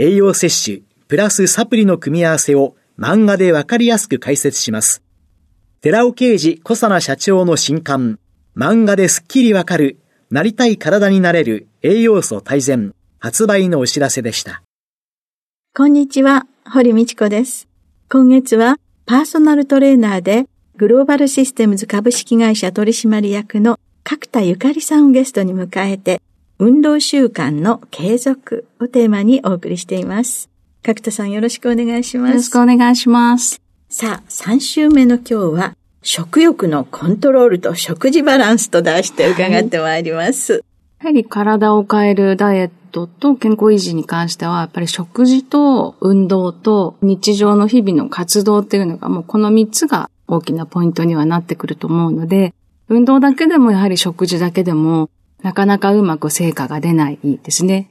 栄養摂取、プラスサプリの組み合わせを漫画でわかりやすく解説します。寺尾啓治小佐奈社長の新刊、漫画ですっきりわかる、なりたい体になれる栄養素大全、発売のお知らせでした。こんにちは、堀道子です。今月はパーソナルトレーナーでグローバルシステムズ株式会社取締役の角田ゆかりさんをゲストに迎えて運動習慣の継続をテーマにお送りしています。角田さんよろしくお願いします。よろしくお願いします。さあ、3週目の今日は食欲のコントロールと食事バランスと題して伺ってまいります。はい、やはり体を変えるダイエットと健康維持に関しては、やっぱり食事と運動と日常の日々の活動っていうのがもうこの3つが大きなポイントにはなってくると思うので、運動だけでもやはり食事だけでもなかなかうまく成果が出ないですね。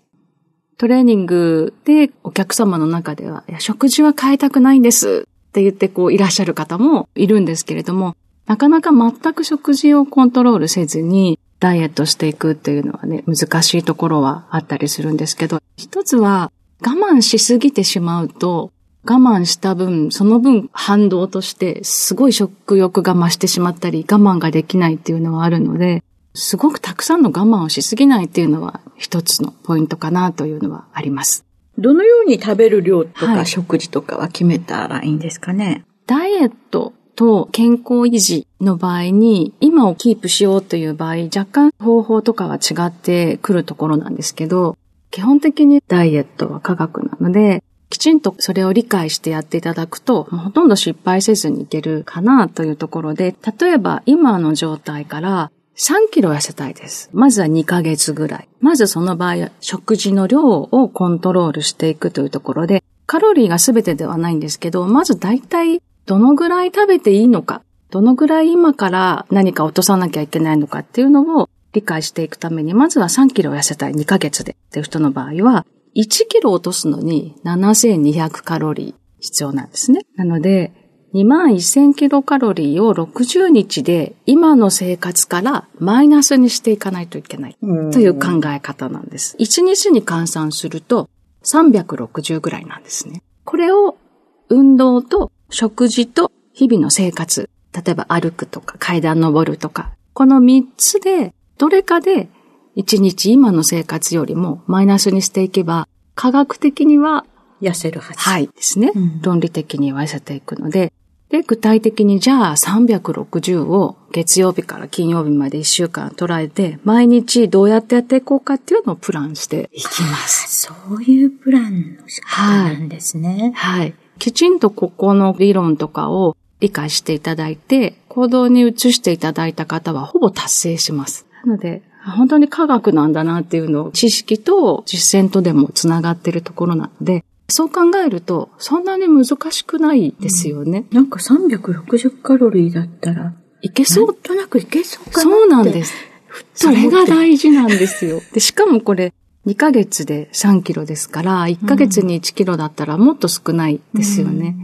トレーニングでお客様の中では、いや食事は変えたくないんですって言ってこういらっしゃる方もいるんですけれども、なかなか全く食事をコントロールせずに、ダイエットしていくっていうのはね、難しいところはあったりするんですけど、一つは我慢しすぎてしまうと、我慢した分、その分反動としてすごい食欲が増してしまったり、我慢ができないっていうのはあるので、すごくたくさんの我慢をしすぎないっていうのは一つのポイントかなというのはあります。どのように食べる量とか食事とかは決めたらいいんですかね、ダイエットと健康維持の場合に、今をキープしようという場合、若干方法とかは違ってくるところなんですけど、基本的にダイエットは科学なので、きちんとそれを理解してやっていただくと、ほとんど失敗せずにいけるかなというところで、例えば今の状態から3キロ痩せたいです。まずは2ヶ月ぐらい。まずその場合は、食事の量をコントロールしていくというところで、カロリーが全てではないんですけど、まず大体どのぐらい食べていいのか、どのぐらい今から何か落とさなきゃいけないのかっていうのを理解していくために、まずは3キロ痩せたい2ヶ月でっていう人の場合は、1キロ落とすのに7200カロリー必要なんですね。なので、2万1000キロカロリーを60日で今の生活からマイナスにしていかないといけないという考え方なんです。1日に換算すると360ぐらいなんですね。これを運動と食事と日々の生活、例えば歩くとか階段登るとか、この3つで、どれかで1日今の生活よりもマイナスにしていけば、科学的には痩せるはず。はいですね、うん。論理的には痩せていくので、で、具体的にじゃあ360を月曜日から金曜日まで1週間捉えて、毎日どうやってやっていこうかっていうのをプランしていきます。そういうプランの仕方なんですね。はい、はいきちんとここの理論とかを理解していただいて、行動に移していただいた方はほぼ達成します。なので、本当に科学なんだなっていうのを知識と実践とでもつながっているところなので、そう考えると、そんなに難しくないですよね。うん、なんか360カロリーだったら、いけそう。なんとなくいけそうかなそうなんです。それが大事なんですよ。で、しかもこれ、2ヶ月で3キロですから、1ヶ月に1キロだったらもっと少ないですよね。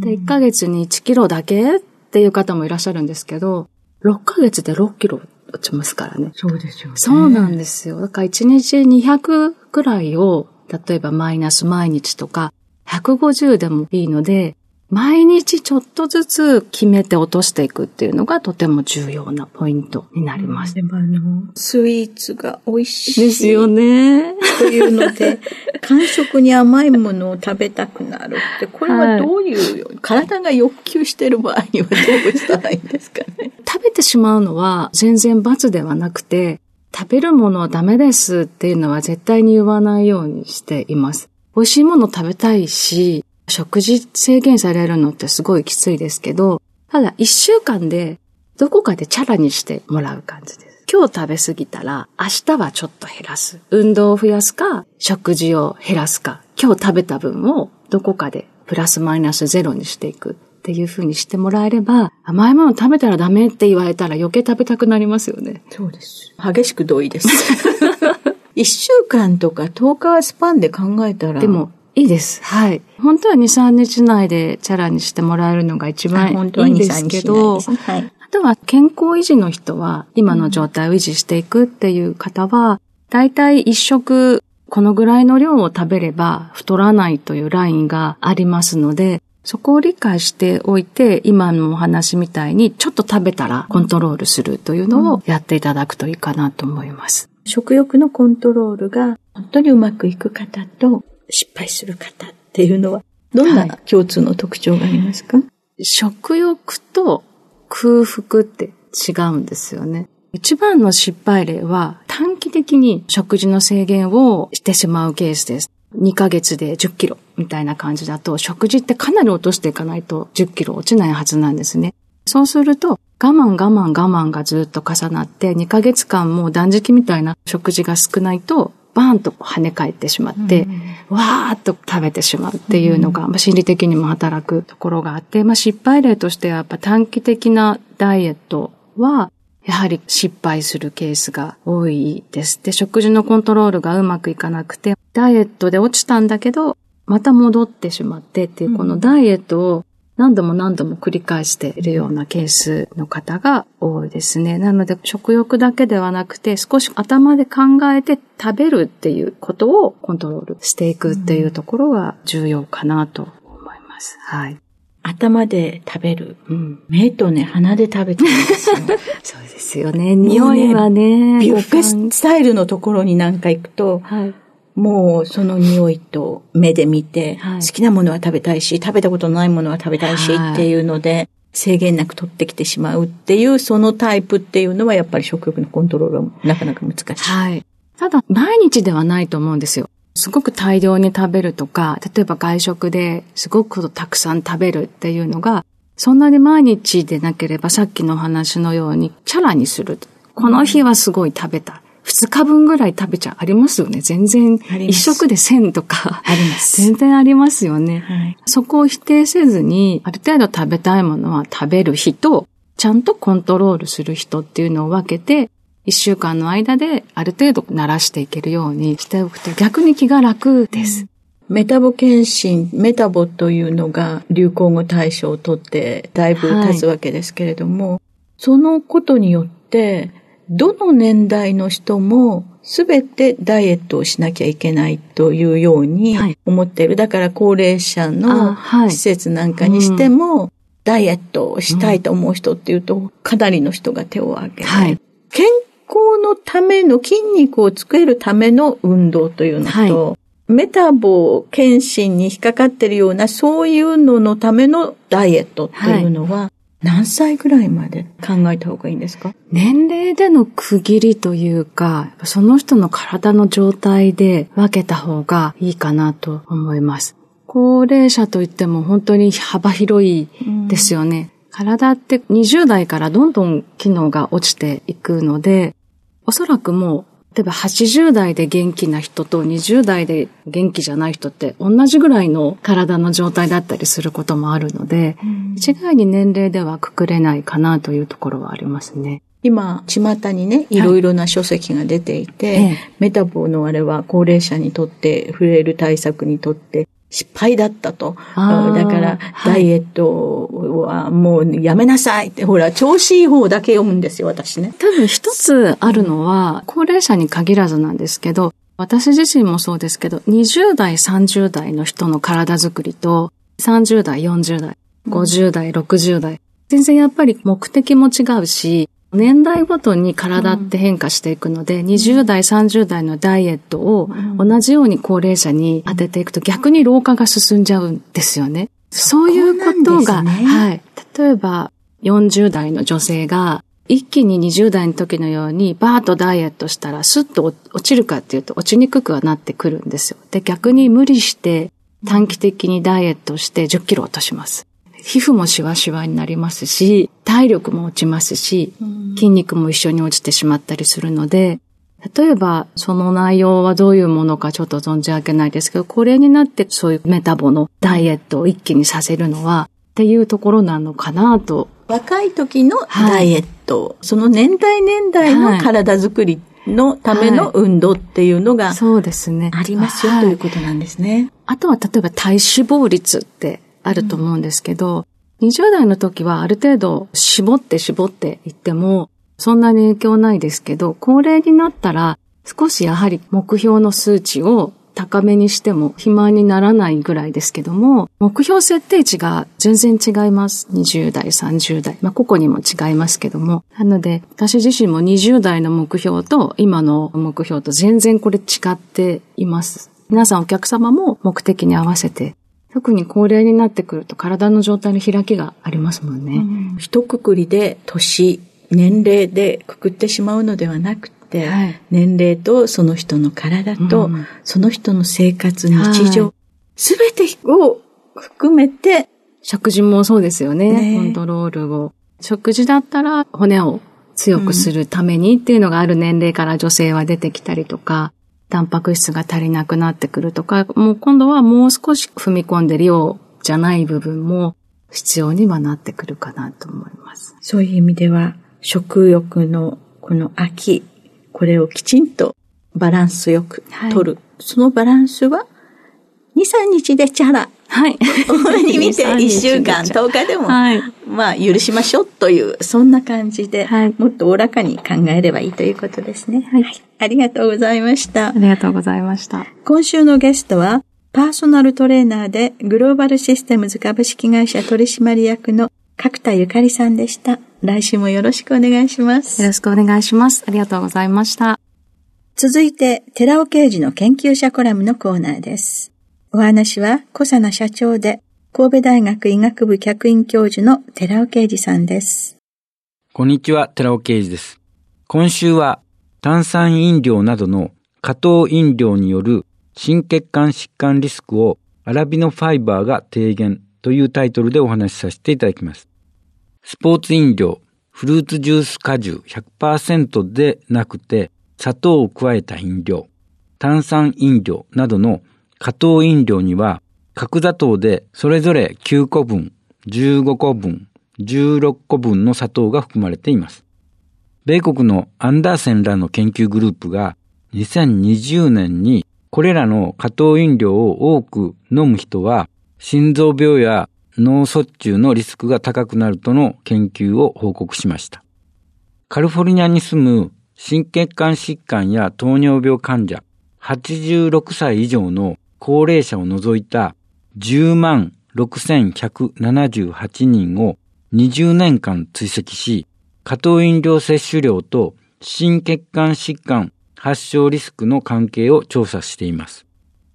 で、1ヶ月に1キロだけっていう方もいらっしゃるんですけど、6ヶ月で6キロ落ちますからね。そうですよね。そうなんですよ。だから1日200くらいを、例えばマイナス毎日とか、150でもいいので、毎日ちょっとずつ決めて落としていくっていうのがとても重要なポイントになります。でもあの、スイーツが美味しい。ですよね。というので、間食に甘いものを食べたくなるって、これはどういう、はい、体が欲求してる場合にはどうしたらいいんですかね？食べてしまうのは全然罰ではなくて、食べるものはダメですっていうのは絶対に言わないようにしています。美味しいもの食べたいし、食事制限されるのってすごいきついですけど、ただ一週間でどこかでチャラにしてもらう感じです。今日食べ過ぎたら明日はちょっと減らす。運動を増やすか、食事を減らすか、今日食べた分をどこかでプラスマイナスゼロにしていくっていう風にしてもらえれば、甘いもの食べたらダメって言われたら余計食べたくなりますよね。そうです。激しく同意です。一週間とか10日スパンで考えたら。でも、いいです。はい。本当は2、3日内でチャラにしてもらえるのが一番いいんですけど、はい、あとは健康維持の人は、今の状態を維持していくっていう方は、だいたい一食このぐらいの量を食べれば太らないというラインがありますので、そこを理解しておいて、今のお話みたいにちょっと食べたらコントロールするというのをやっていただくといいかなと思います。食欲のコントロールが本当にうまくいく方と失敗する方っていうのは、どんな共通の特徴がありますか、はい、食欲と空腹って違うんですよね。一番の失敗例は短期的に食事の制限をしてしまうケースです。2ヶ月で10キロみたいな感じだと食事ってかなり落としていかないと10キロ落ちないはずなんですね。そうすると我慢我慢我慢がずっと重なって2ヶ月間もう断食みたいな食事が少ないとバーンと跳ね返ってしまって、うん、わーっと食べてしまうっていうのが、まあ、心理的にも働くところがあって、まあ、失敗例としてはやっぱ短期的なダイエットは、やはり失敗するケースが多いです。で、食事のコントロールがうまくいかなくて、ダイエットで落ちたんだけど、また戻ってしまってっていう、このダイエットを何度も何度も繰り返しているようなケースの方が多いですね。なので食欲だけではなくて少し頭で考えて食べるっていうことをコントロールしていくっていうところが重要かなと思います。はい。頭で食べる。うん。目とね、鼻で食べてるんですよ。そうですよね。匂いはね。ビュッフェスタイルのところになんか行くと、はい、もうその匂いと目で見て、はい、好きなものは食べたいし、食べたことないものは食べたいしっていうので、制限なく取ってきてしまうっていう、そのタイプっていうのはやっぱり食欲のコントロールはなかなか難しい。はい。ただ、毎日ではないと思うんですよ。すごく大量に食べるとか、例えば外食ですごくたくさん食べるっていうのが、そんなに毎日でなければさっきの話のようにチャラにする。この日はすごい食べた。二日分ぐらい食べちゃありますよね。全然。一食で1000とか。あります。全然ありますよね。はい、そこを否定せずに、ある程度食べたいものは食べる人、ちゃんとコントロールする人っていうのを分けて、一週間の間である程度慣らしていけるようにしておくと逆に気が楽です。メタボ検診、メタボというのが流行語大賞を取ってだいぶ経つわけですけれども、はい、そのことによってどの年代の人もすべてダイエットをしなきゃいけないというように思っている。だから高齢者の施設なんかにしても、ダイエットをしたいと思う人っていうと、かなりの人が手を挙げる。はい、健康のための筋肉を作るための運動というのと、はい、メタボ検診に引っかかってるような、そういうののためのダイエットっていうのは、何歳ぐらいまで考えた方がいいんですか？年齢での区切りというか、その人の体の状態で分けた方がいいかなと思います。高齢者といっても本当に幅広いですよね。体って20代からどんどん機能が落ちていくので、おそらくもう例えば80代で元気な人と20代で元気じゃない人って同じぐらいの体の状態だったりすることもあるので、一概に年齢ではくくれないかなというところはありますね。今、巷にね、い。ろいろな書籍が出ていて、はい、メタボのあれは高齢者にとって、触れる対策にとって失敗だったと。だから、ダイエットはもうやめなさいって、ほら、調子いい方だけ読むんですよ、私ね。多分一つあるのは、高齢者に限らずなんですけど、私自身もそうですけど、20代、30代の人の体づくりと、30代、40代、50代、60代、全然やっぱり目的も違うし、年代ごとに体って変化していくので、うん、20代、30代のダイエットを同じように高齢者に当てていくと逆に老化が進んじゃうんですよね。そういうことが、ね、はい。例えば、40代の女性が一気に20代の時のようにバーッとダイエットしたらスッと落ちるかっていうと落ちにくくはなってくるんですよ。で、逆に無理して短期的にダイエットして10キロ落とします。皮膚もシワシワになりますし、体力も落ちますし、筋肉も一緒に落ちてしまったりするので、例えば、その内容はどういうものかちょっと存じ上げないですけど、これになってそういうメタボのダイエットを一気にさせるのは、っていうところなのかなと。若い時のダイエット、はい、その年代年代の体づくりのための運動っていうのが、そうですね。ありますよ、ということなんですね。あとは例えば体脂肪率ってあると思うんですけど、うん、20代の時はある程度絞って絞っていっても、そんなに影響ないですけど、高齢になったら少しやはり目標の数値を高めにしても肥満にならないぐらいですけども、目標設定値が全然違います。20代、30代。まあ、個々にも違いますけども。なので、私自身も20代の目標と今の目標と全然これ違っています。皆さんお客様も目的に合わせて特に高齢になってくると体の状態の開きがありますもんね。うん、一括りで年、年齢でくくってしまうのではなくて、はい、年齢とその人の体と、うん、その人の生活、日常、すべ、てを含めて、食事もそうですよね。ねコントロールを。食事だったら骨を強くするためにっていうのがある年齢から女性は出てきたりとか、タンパク質が足りなくなってくるとか、もう今度はもう少し踏み込んで量じゃない部分も必要にはなってくるかなと思います。そういう意味では、食欲のこの秋、これをきちんとバランスよく取る。はい、そのバランスは、2、3日でチャラ。はい。に見て1週間、10日でも、はい、まあ許しましょうという、そんな感じで、はい、もっとおおらかに考えればいいということですね。はい。ありがとうございました。ありがとうございました。今週のゲストは、パーソナルトレーナーでグローバルシステムズ株式会社取締役の角田ゆかりさんでした。来週もよろしくお願いします。よろしくお願いします。ありがとうございました。続いて、寺尾刑事の研究者コラムのコーナーです。お話は、小佐奈社長で、神戸大学医学部客員教授の寺尾啓二さんです。こんにちは、寺尾啓二です。今週は、炭酸飲料などの加糖飲料による心血管疾患リスクをアラビノファイバーが低減というタイトルでお話しさせていただきます。スポーツ飲料、フルーツジュース果汁100%でなくて砂糖を加えた飲料、炭酸飲料などの加糖飲料には角砂糖でそれぞれ9個分、15個分、16個分の砂糖が含まれています。米国のアンダーセンらの研究グループが2020年にこれらの加糖飲料を多く飲む人は心臓病や脳卒中のリスクが高くなるとの研究を報告しました。カリフォルニアに住む心血管疾患や糖尿病患者86歳以上の高齢者を除いた10万6178人を20年間追跡し、加糖飲料摂取量と心血管疾患発症リスクの関係を調査しています。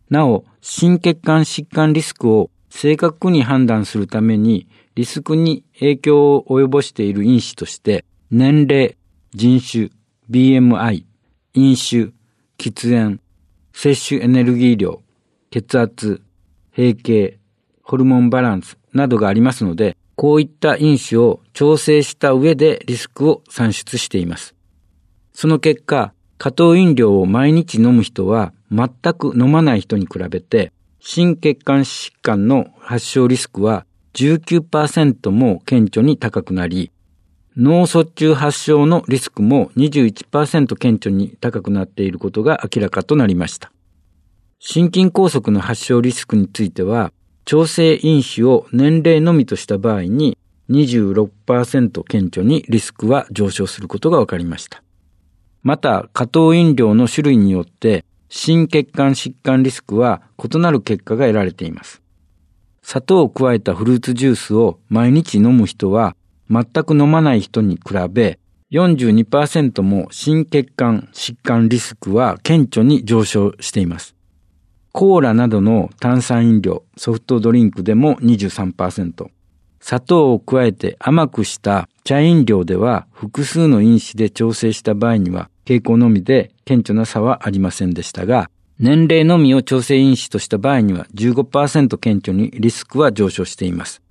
なお、心血管疾患リスクを正確に判断するためにリスクに影響を及ぼしている因子として、年齢、人種、BMI、飲酒、喫煙、摂取エネルギー量、血圧、閉経、ホルモンバランスなどがありますので、こういった因子を調整した上でリスクを算出しています。その結果、加糖飲料を毎日飲む人は全く飲まない人に比べて心血管疾患の発症リスクは19%も顕著に高くなり、脳卒中発症のリスクも21%顕著に高くなっていることが明らかとなりました。心筋梗塞の発症リスクについては、調整因子を年齢のみとした場合に26%顕著にリスクは上昇することが分かりました。また、加糖飲料の種類によって心血管疾患リスクは異なる結果が得られています。砂糖を加えたフルーツジュースを毎日飲む人は全く飲まない人に比べ42%も心血管疾患リスクは顕著に上昇しています。コーラなどの炭酸飲料、ソフトドリンクでも23%。砂糖を加えて甘くした茶飲料では複数の因子で調整した場合には傾向のみで顕著な差はありませんでしたが、年齢のみを調整因子とした場合には15%顕著にリスクは上昇しています。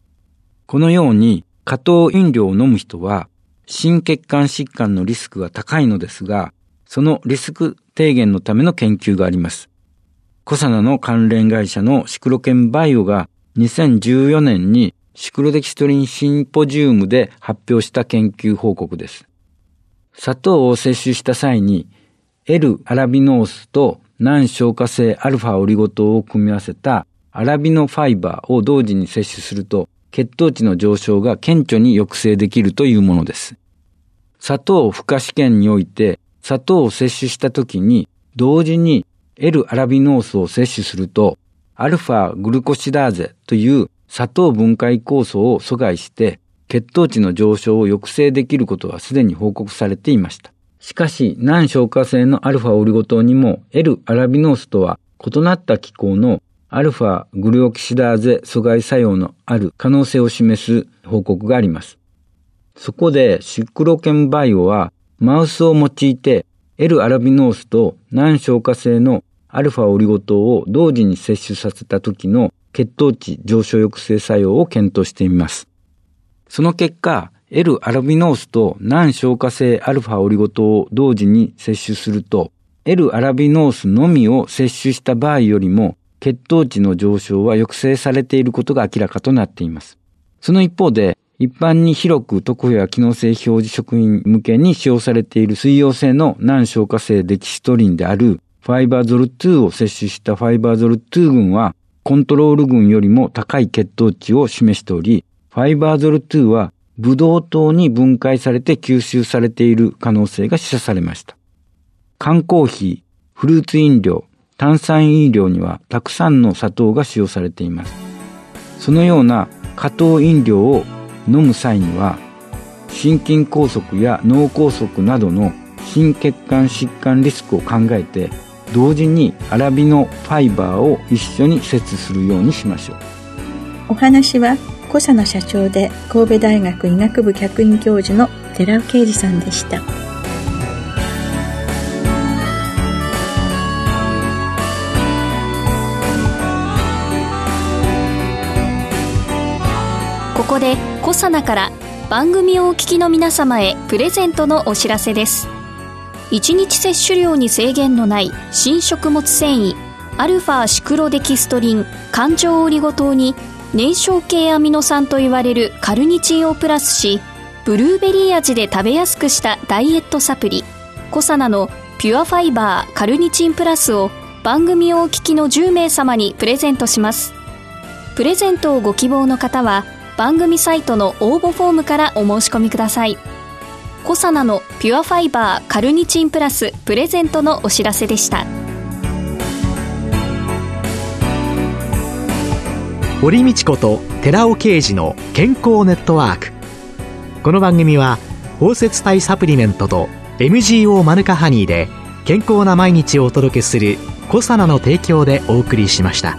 このように加糖飲料を飲む人は心血管疾患のリスクが高いのですが、そのリスク低減のための研究があります。コサナの関連会社のシクロケンバイオが2014年にシクロデキストリンシンポジウムで発表した研究報告です。砂糖を摂取した際に L アラビノースと難消化性アルファオリゴ糖を組み合わせたアラビノファイバーを同時に摂取すると血糖値の上昇が顕著に抑制できるというものです。砂糖負荷試験において砂糖を摂取した時に同時に L アラビノースを摂取するとアルファグルコシダーゼという砂糖分解酵素を阻害して血糖値の上昇を抑制できることはすでに報告されていました。しかし、難消化性のアルファオリゴ糖にも L アラビノースとは異なった機構のアルファグルオキシダーゼ阻害作用のある可能性を示す報告があります。そこでシクロケンバイオはマウスを用いて L アラビノースと難消化性のアルファオリゴ糖を同時に摂取させた時の血糖値上昇抑制作用を検討してみます。その結果、L アラビノースと難消化性アルファオリゴ糖を同時に摂取すると、L アラビノースのみを摂取した場合よりも血糖値の上昇は抑制されていることが明らかとなっています。その一方で、一般に広く特許や機能性表示食品向けに使用されている水溶性の難消化性デキシトリンであるファイバーゾル2を摂取したファイバーゾル2群はコントロール群よりも高い血糖値を示しており、ファイバーゾル2はブドウ糖に分解されて吸収されている可能性が示唆されました。缶コーヒー、フルーツ飲料、炭酸飲料にはたくさんの砂糖が使用されています。そのような加糖飲料を飲む際には、心筋梗塞や脳梗塞などの心血管疾患リスクを考えて同時にアラビノファイバーを一緒に摂取するようにしましょう。お話は小佐野社長で神戸大学医学部客員教授の寺尾啓二さんでした。ここで小佐奈から番組をお聞きの皆様へプレゼントのお知らせです。1日摂取量に制限のない新食物繊維アルファシクロデキストリン環状オリゴ糖に燃焼系アミノ酸といわれるカルニチンをプラスしブルーベリー味で食べやすくしたダイエットサプリコサナのピュアファイバーカルニチンプラスを番組をお聞きの10名様にプレゼントします。プレゼントをご希望の方は番組サイトの応募フォームからお申し込みください。コサナのピュアファイバーカルニチンプラスプレゼントのお知らせでした。堀道子と寺尾啓二の健康ネットワーク。この番組は包摂体サプリメントと MGO マヌカハニーで健康な毎日をお届けするコサナの提供でお送りしました。